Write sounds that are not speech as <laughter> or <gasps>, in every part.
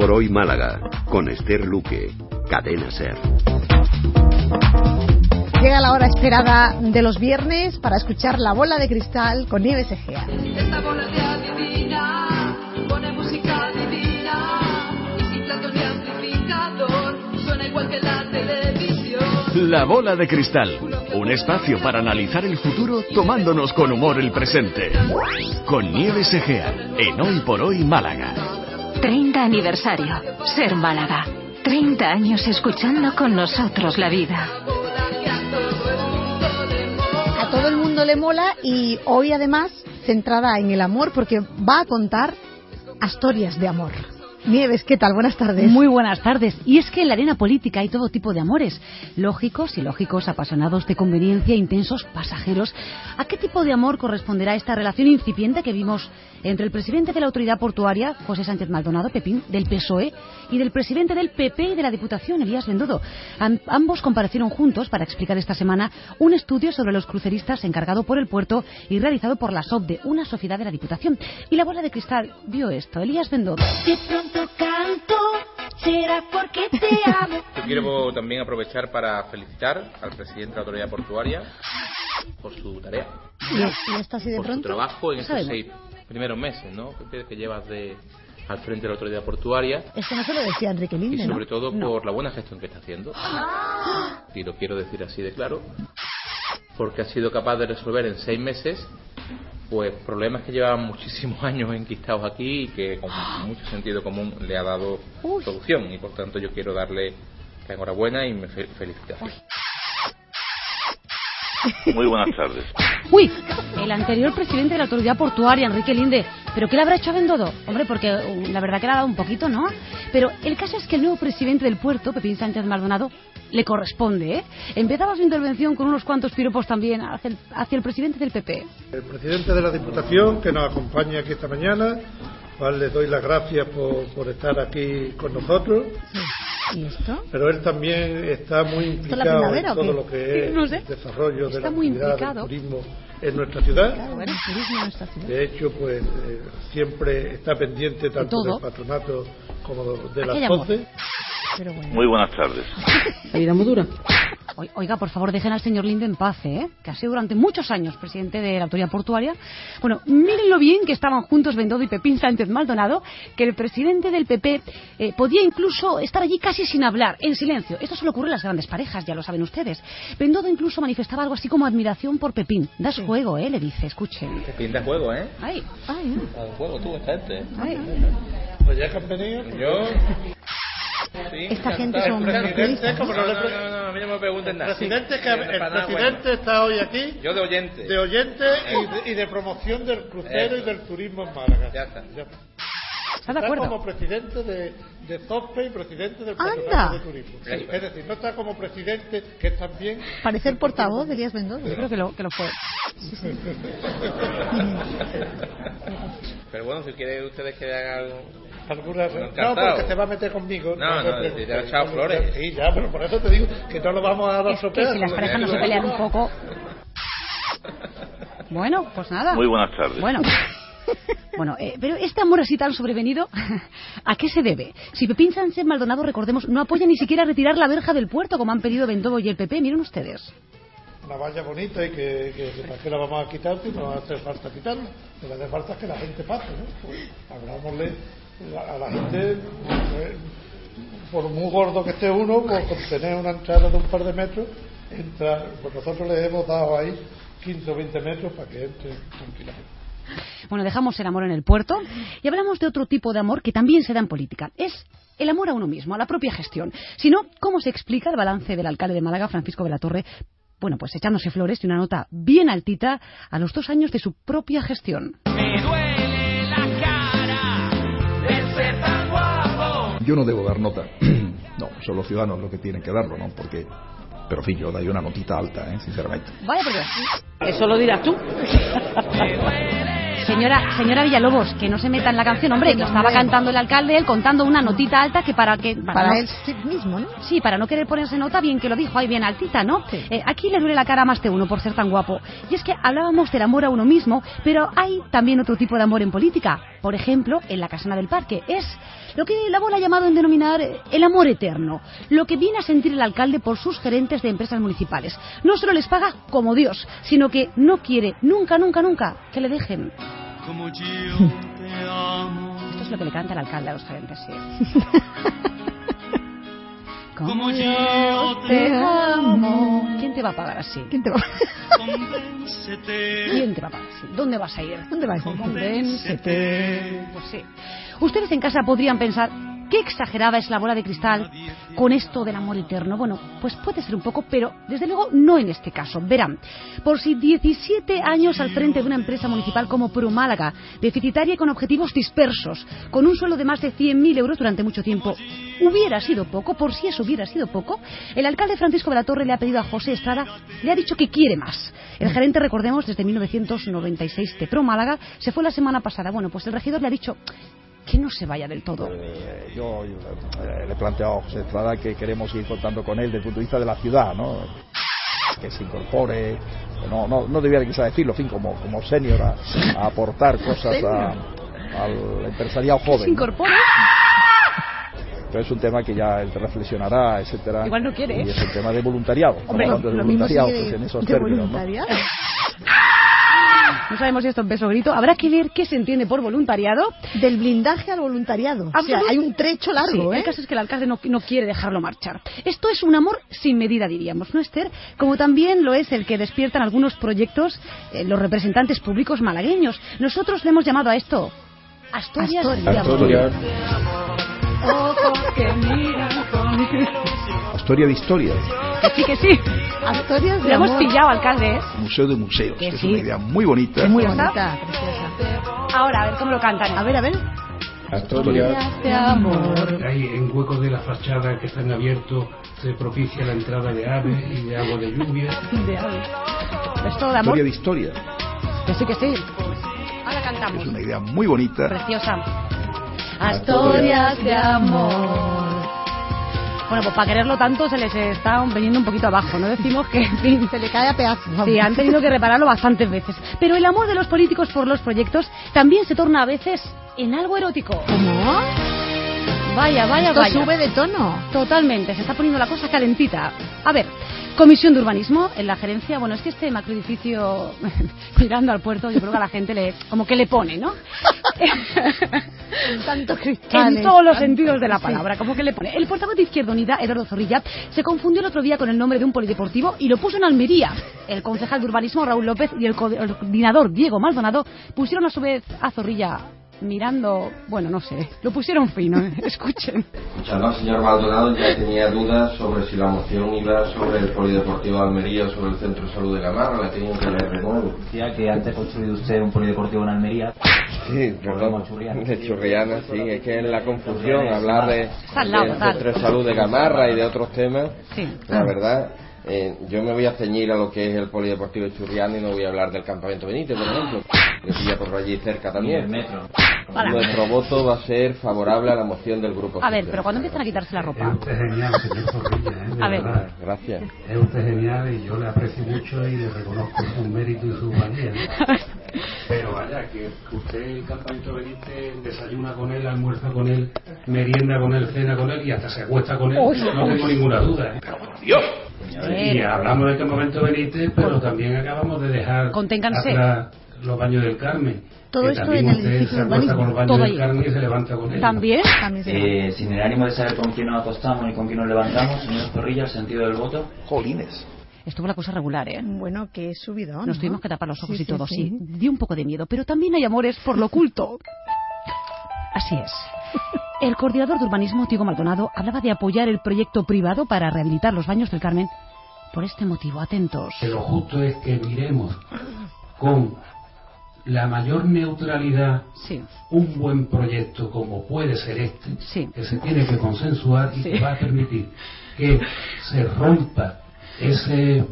por Hoy Málaga, con Esther Luque, Cadena Ser. Llega la hora esperada de los viernes para escuchar La Bola de Cristal con Nieves Egea. Esta bola de adivina pone música divina y sin plato ni amplificador suena igual que la televisión. La bola de cristal, un espacio para analizar el futuro tomándonos con humor el presente. Con Nieves Egea, en Hoy por Hoy Málaga. 30 aniversario. Ser Málaga. 30 años escuchando con nosotros la vida. A todo el mundo le mola y hoy además centrada en el amor porque va a contar historias de amor. Nieves, ¿qué tal? Buenas tardes. Muy buenas tardes. Y es que en la arena política hay todo tipo de amores, lógicos y lógicos, apasionados de conveniencia, intensos, pasajeros. ¿A qué tipo de amor corresponderá esta relación incipiente que vimos entre el presidente de la autoridad portuaria, José Sánchez Maldonado, Pepín, del PSOE, y del presidente del PP y de la Diputación, Elías Bendodo? Am- ambos comparecieron juntos para explicar esta semana un estudio sobre los cruceristas encargado por el puerto y realizado por la SOBDE, una sociedad de la Diputación. Y la bola de cristal vio esto, Elías Bendodo. De pronto canto, será porque te <laughs> amo. Yo quiero también aprovechar para felicitar al presidente de la autoridad portuaria por su tarea, ¿Y, y esto así de por su pronto? trabajo en estos Sabemos. seis primeros meses, ¿no? Que, que llevas de al frente de la autoridad portuaria Esto no se lo decía Enrique y Linde, ¿no? sobre todo por la buena gestión que está haciendo. Y lo quiero decir así de claro, porque ha sido capaz de resolver en seis meses pues problemas que llevaban muchísimos <laughs> años enquistados aquí y que con <gasps> mucho sentido común le ha dado solución y por tanto yo quiero darle la enhorabuena y me fe- felicitaciones. Muy buenas tardes. Uy, el anterior presidente de la autoridad portuaria, Enrique Linde. ¿Pero qué le habrá hecho a Bendodo? Hombre, porque uh, la verdad que le ha dado un poquito, ¿no? Pero el caso es que el nuevo presidente del puerto, Pepín Sánchez Maldonado, le corresponde, ¿eh? Empezaba su intervención con unos cuantos piropos también hacia el, hacia el presidente del PP. El presidente de la Diputación, que nos acompaña aquí esta mañana, cual le doy las gracias por, por estar aquí con nosotros, ¿Y esto? pero él también está muy implicado en todo lo que <laughs> es No sé. el desarrollo de la muy actividad implicado. del turismo en nuestra ciudad. Claro, bueno, turismo en esta ciudad. De hecho, pues eh, siempre está pendiente tanto del patronato como de las voces. Pero bueno. Muy buenas tardes. <laughs> La vida muy dura. Oiga, por favor, dejen al señor Linde en paz, ¿eh? Que ha sido durante muchos años presidente de la autoridad portuaria. Bueno, miren lo bien que estaban juntos Bendodo y Pepín Sánchez Maldonado, que el presidente del PP eh, podía incluso estar allí casi sin hablar, en silencio. Esto solo ocurre en las grandes parejas, ya lo saben ustedes. Bendodo incluso manifestaba algo así como admiración por Pepín. Das juego, ¿eh? Le dice, escuchen. Te pinta juego, ¿eh? Ay, ay, Da juego tú, esta gente. ¿eh? ay. Pues ya que han venido, Yo... Sí, Esta gente son El presidente, ¿no? no, no, no, no, a mí no me pregunten el nada. presidente, Sí, que, el nada, presidente está hoy aquí bueno. Yo de oyente. de oyente y de, y de promoción del crucero Eso. y del turismo en Málaga. Ya está. Ya. ¿Está de Está acuerdo? como presidente de, de ZOSPE y presidente del Anda. Patronato de Turismo. Sí. Es decir, no está como presidente, que es también... Parece el portavoz de Elías Bendodo. Yo creo que lo, que lo fue. Pero bueno, si quieren ustedes que haga algo... Alguna... No, Encantado. porque se va a meter conmigo. No, no, preguntes. te ha echado flores. Sí, ya, pero por eso te digo que no lo vamos a dar Es que si las parejas no se pelean un poco... <laughs> Bueno, pues nada. Muy buenas tardes. Bueno. <laughs> Bueno, eh, pero este amor así tan sobrevenido, <laughs> ¿a qué se debe? Si Pepín Sánchez Maldonado, recordemos, no apoya ni siquiera retirar la verja del puerto, como han pedido Bendodo y el PP, miren ustedes. Una valla bonita y que, que, que para qué la vamos a quitar si no va a hacer falta quitarla. Lo que hace falta es que la gente pase, ¿no? Pues, hablámosle a la gente, pues, por muy gordo que esté uno, pues con tener una entrada de un par de metros, entra, pues nosotros le hemos dado ahí 15 o 20 metros para que entre tranquilamente. Bueno, dejamos el amor en el puerto y hablamos de otro tipo de amor que también se da en política. Es el amor a uno mismo, a la propia gestión. Si no, ¿cómo se explica el balance del alcalde de Málaga, Francisco de la Torre? Bueno, pues echándose flores y una nota bien altita a los dos años de su propia gestión. Yo no debo dar nota. <clears throat> no, son los ciudadanos los que tienen que darlo, ¿no? Porque. Pero fin, yo daría una notita alta, ¿eh? sinceramente. Vaya, porque Eso lo dirás tú. Señora, señora Villalobos, que no se meta en la canción, hombre, que estaba cantando el alcalde, él contando una notita alta que para que... Para no- él mismo, ¿no? Sí, para no querer ponerse nota, bien que lo dijo, ahí bien altita, ¿no? Eh, aquí le duele la cara a más de uno por ser tan guapo. Y es que hablábamos del amor a uno mismo, pero hay también otro tipo de amor en política. Por ejemplo, en la Casana del Parque. Es lo que la bola ha llamado en denominar eh, el amor eterno. Lo que viene a sentir el alcalde por sus gerentes de empresas municipales. No solo les paga como Dios, sino que no quiere nunca, nunca, nunca que le dejen. Esto es lo que le canta el alcalde a los gerentes, sí. <laughs> Como yo te amo. ¿Quién te va a pagar así? ¿Quién te va? ¿Quién te va a pagar así? ¿Dónde vas a ir? ¿Dónde vas? Convéncete. Pues sí. Ustedes en casa podrían pensar qué exagerada es la bola de cristal con esto del amor eterno. Bueno, pues puede ser un poco, pero desde luego no en este caso. Verán, por si 17 años al frente de una empresa municipal como Pro Málaga, deficitaria y con objetivos dispersos, con un sueldo de más de 100.000 euros durante mucho tiempo, hubiera sido poco, por si eso hubiera sido poco, el alcalde Francisco de la Torre le ha pedido a José Estrada, le ha dicho que quiere más. El gerente, recordemos, desde 1996 de Pro Málaga, se fue la semana pasada. Bueno, pues el regidor le ha dicho que no se vaya del todo. Eh, yo eh, le he planteado a José Estrada que queremos ir contando con él desde el punto de vista de la ciudad, ¿no? que se incorpore, no, no, no debiera quizá decirlo, en fin, como, como senior a, a aportar cosas a- al empresariado joven. se incorpore. Pero es un tema que ya él reflexionará, etcétera. Igual no quiere. Y es un tema de voluntariado. Hombre, hablando de voluntariado pues, en esos de términos. ¿no? No sabemos si esto es beso grito. Habrá que ver qué se entiende por voluntariado. Del blindaje al voluntariado. O sea, hay un trecho largo, Sí, ¿eh? El caso es que el alcalde no, no quiere dejarlo marchar. Esto es un amor sin medida, diríamos, ¿no, Esther? Como también lo es el que despiertan algunos proyectos eh, los representantes públicos malagueños. Nosotros le hemos llamado a esto Asturias, de amor. Ojos que miran con... Historia de historias, Que sí, que sí. Asturias de Le hemos amor. pillado, alcalde, ¿eh? museo de museos, Que que es sí. una idea muy bonita. Es muy bonita, preciosa. Ahora, a ver cómo lo cantan. A ver, a ver. Asturias de amor. Hay en huecos de la fachada que están abiertos se propicia la entrada de aves y de agua de lluvia. De ave. Esto de amor. Historia de historias, Que sí, que sí. Ahora cantamos. es una idea muy bonita. Preciosa. Asturias de amor. Bueno, pues para quererlo tanto se les está viniendo un poquito abajo, ¿no? Decimos que, en fin, Se le cae a pedazos. vamos. Sí, han tenido que repararlo bastantes veces. Pero el amor de los políticos por los proyectos también se torna a veces en algo erótico. ¿Cómo? Vaya, vaya, Esto vaya. sube de tono. Totalmente, se está poniendo la cosa calentita. A ver, Comisión de Urbanismo en la gerencia. Bueno, es que este macroedificio, <laughs> mirando al puerto, yo creo que a la gente le, como que le pone, ¿no? Tanto cristal. en todos los sentidos de la palabra, como que le pone. El portavoz de Izquierda Unida, Eduardo Zorrilla, se confundió el otro día con el nombre de un polideportivo y lo puso en Almería. El concejal de urbanismo, Raúl López, y el co- el coordinador, Diego Maldonado, pusieron a su vez a Zorrilla mirando, bueno, no sé, lo pusieron fino, ¿eh? <laughs> escuchen. Escuchando al señor Maldonado ya tenía dudas sobre si la moción iba sobre el Polideportivo de Almería o sobre el Centro de Salud de Gamarra, la he tenido que leer de nuevo. Decía que antes ha construido usted un polideportivo en Almería. Sí, perdón, de Churriana, sí, es que es la confusión hablar de, del. Centro de Salud de Gamarra y de otros temas, Sí. la verdad. eh, yo me voy a ceñir a lo que es el Polideportivo de Churriana y no voy a hablar del Campamento Benítez, por ejemplo, que pilla por allí cerca también. metro. Hola. Nuestro voto va a ser favorable a la moción del Grupo A ver, pero cuando empiezan a quitarse la Es ropa. usted genial, señor Zorrilla, ¿eh? De A ver. verdad. Gracias. Es usted genial y yo le aprecio mucho y le reconozco su mérito y su valía. ¿no? Pero vaya, que usted el campamento Benítez desayuna con él, almuerza con él, merienda con él, cena con él y hasta se acuesta con él. Uy. No tengo ninguna duda. ¿eh? Pero por Dios. Y hablamos del campamento Benítez, pero también acabamos de dejar Conténganse. atrás los baños del Carmen. Todo que esto en el edificio Todo y se levanta con. ¿También? También se Eh, sin el ánimo de saber con quién nos acostamos ni con quién nos levantamos, señor Zorrilla, el sentido del voto. Jolines. Estuvo la cosa regular, ¿eh? Bueno, que subidón. Nos ¿no? tuvimos que tapar los ojos Sí, y todo, sí. sí. Dio un poco de miedo, pero también hay amores por lo oculto. Así es. El coordinador de urbanismo, Diego Maldonado, hablaba de apoyar el proyecto privado para rehabilitar los baños del Carmen. Por este motivo, atentos. Que lo justo es que miremos con la mayor neutralidad Sí. un buen proyecto como puede ser este, Sí. que se tiene que consensuar y Sí. que va a permitir que se rompa ese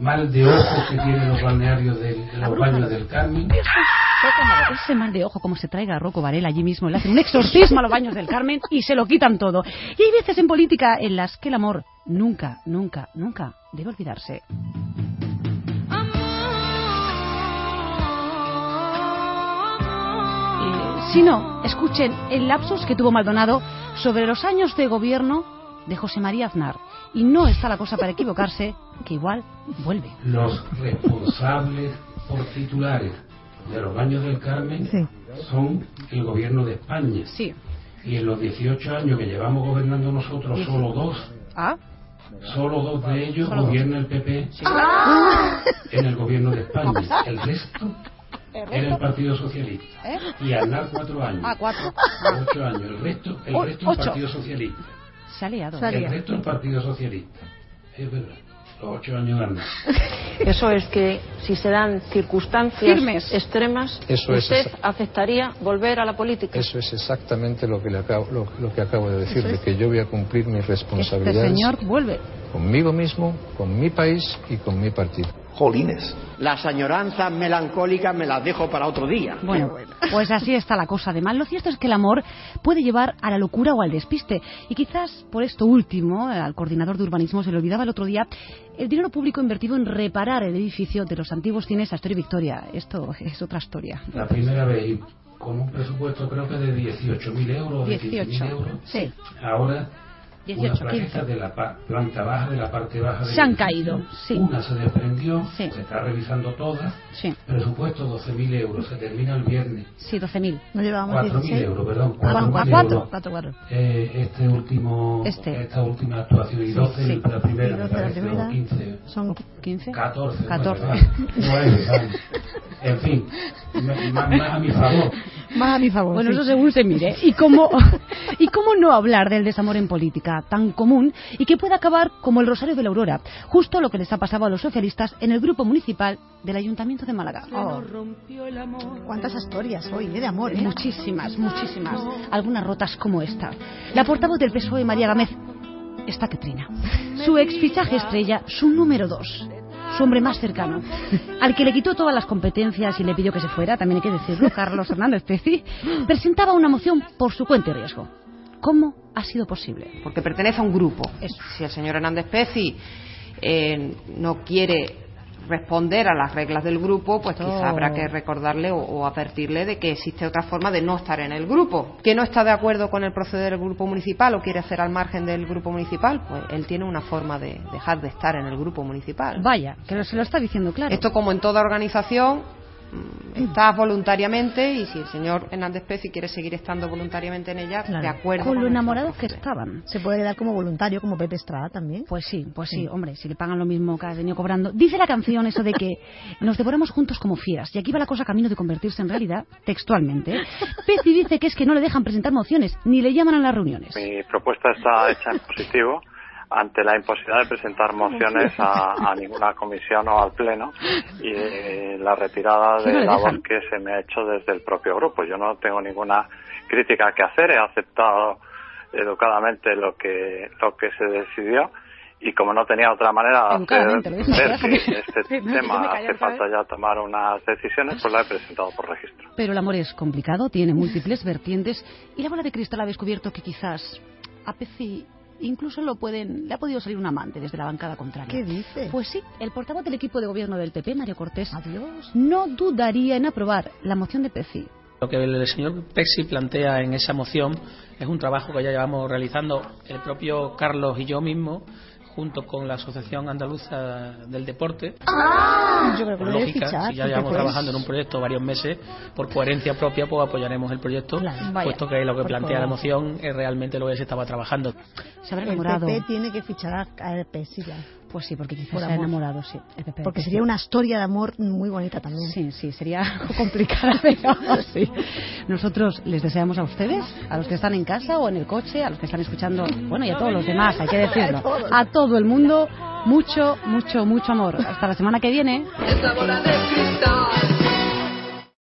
mal de ojos que tienen los balnearios del, de los baños del Carmen. Ese mal de ojo, como se traiga a Rocco Varela allí mismo, le hacen un exorcismo a los baños del Carmen y se lo quitan todo. Y hay veces en política en las que el amor nunca, nunca, nunca debe olvidarse. Eh, Si no, escuchen el lapsus que tuvo Maldonado sobre los años de gobierno de José María Aznar. Y no está la cosa para equivocarse, que igual vuelve. Los responsables por titulares de los baños del Carmen son el gobierno de España. Sí. Y en los 18 años que llevamos gobernando nosotros, solo dos, Ah, solo dos de ellos gobierna el PP Ah. en el gobierno de España. El resto era el Partido Socialista. ¿Eh? Y Aznar cuatro <laughs> años. Ah, cuatro. Ocho años. El resto, el O- resto el. Partido Socialista. se ha liado. El resto el Partido Socialista. Es verdad. Los ocho años de Aznar. <laughs> Eso es que si se dan circunstancias Firmes. extremas, Eso es usted aceptaría volver a la política. Eso es exactamente lo que, le acabo, lo, lo que acabo de decir, de que yo voy a cumplir mis Este responsabilidades señor vuelve. conmigo mismo, con mi país y con mi partido. Jolines. Las añoranzas melancólicas me las dejo para otro día. Bueno, pues así está la cosa. Además, lo cierto es que el amor puede llevar a la locura o al despiste. Y quizás por esto último, al coordinador de urbanismo se le olvidaba el otro día el dinero público invertido en reparar el edificio de los antiguos cines Astoria y Victoria. Esto es otra historia. La primera vez, y con un presupuesto creo que de 18.000 euros, de 15.000 18. euros. Sí. Ahora, 18, unas plaquetas 15. de la planta baja, de la parte baja del Se han caído, sí. Una se desprendió, Sí. se está revisando todas. Sí. Presupuesto 12.000 euros, se termina el viernes. Sí, 12.000. No llevábamos 4.000 16. euros, perdón. Ah, 4.000 cuatro, euros. cuatro, cuatro. Eh, este último, Este. esta última actuación y Sí, 12 sí. la primera, Y me 12 la parece, primera. o 15. Son 15. 14. 14. Vale, vale. Nueve, vale. En fin, <laughs> más, más a mi favor. Más a mi favor. Bueno, sí. eso según se mire. ¿Y cómo, <laughs> ¿Y cómo no hablar del desamor en política tan común y que puede acabar como el Rosario de la Aurora? Justo lo que les ha pasado a los socialistas en el grupo municipal del Ayuntamiento de Málaga. Oh, ¿Cuántas historias hoy eh, de amor, eh? Muchísimas, muchísimas. Algunas rotas como esta. La portavoz del PSOE, María Gámez, está que trina. Su ex fichaje estrella, su número dos. Su hombre más cercano, al que le quitó todas las competencias y le pidió que se fuera, también hay que decirlo, <laughs> Carlos Hernández Peci, presentaba una moción por su cuenta y riesgo. ¿Cómo ha sido posible? porque pertenece a un grupo. Si el señor Hernández Peci eh, no quiere responder a las reglas del grupo, pues Oh. quizá habrá que recordarle o, o advertirle de que existe otra forma de no estar en el grupo. Que no está de acuerdo con el proceder del grupo municipal o quiere hacer al margen del grupo municipal, pues él tiene una forma de dejar de estar en el grupo municipal. Vaya, que se lo está diciendo claro. Esto como en toda organización estás voluntariamente y si el señor Hernández Peci quiere seguir estando voluntariamente en ella, de acuerdo. Con lo enamorados que estaban. Se puede quedar como voluntario, como Pepe Estrada también. Pues sí, pues sí, Sí. hombre, si le pagan lo mismo que ha venido cobrando. Dice la canción eso de que <laughs> nos devoramos juntos como fieras. Y aquí va la cosa camino de convertirse en realidad, textualmente. Pezi dice que es que no le dejan presentar mociones, ni le llaman a las reuniones. Mi propuesta está hecha en positivo ante la imposibilidad de presentar mociones a, a ninguna comisión o al pleno y eh, la retirada de la voz que se me ha hecho desde el propio grupo. Yo no tengo ninguna crítica que hacer, he aceptado educadamente lo que lo que se decidió y como no tenía otra manera de hacer ver déjame. que este <laughs> Sí, tema callar hace falta ya tomar unas decisiones, pues la he presentado por registro. Pero el amor es complicado, tiene múltiples vertientes y la bola de cristal ha descubierto que quizás a Pezi incluso lo pueden, le ha podido salir un amante desde la bancada contraria. ¿Qué dice? Pues sí, el portavoz del equipo de gobierno del PP, Mario Cortés, no dudaría en aprobar la moción de Pezi. Lo que el señor Pexi plantea en esa moción es un trabajo que ya llevamos realizando el propio Carlos y yo mismo, junto con la Asociación Andaluza del Deporte. Ah, yo creo que Por lógica, fichar. si ya llevamos pues- trabajando en un proyecto varios meses, por coherencia propia, pues apoyaremos el proyecto, puesto que lo que por plantea la moción es realmente lo que se estaba trabajando. Se habrá El enamorado. PP tiene que fichar a, a EP, sí, ya. Pues sí, porque quizás Por se ha amor. enamorado, sí. Porque Sí. sería una historia de amor muy bonita también. Sí, sí, sería <laughs> complicada, pero sí. Nosotros les deseamos a ustedes, a los que están en casa o en el coche, a los que están escuchando, bueno, y a todos los demás, hay que decirlo, a todo el mundo, mucho, mucho, mucho amor. Hasta la semana que viene. Esa bola de cristal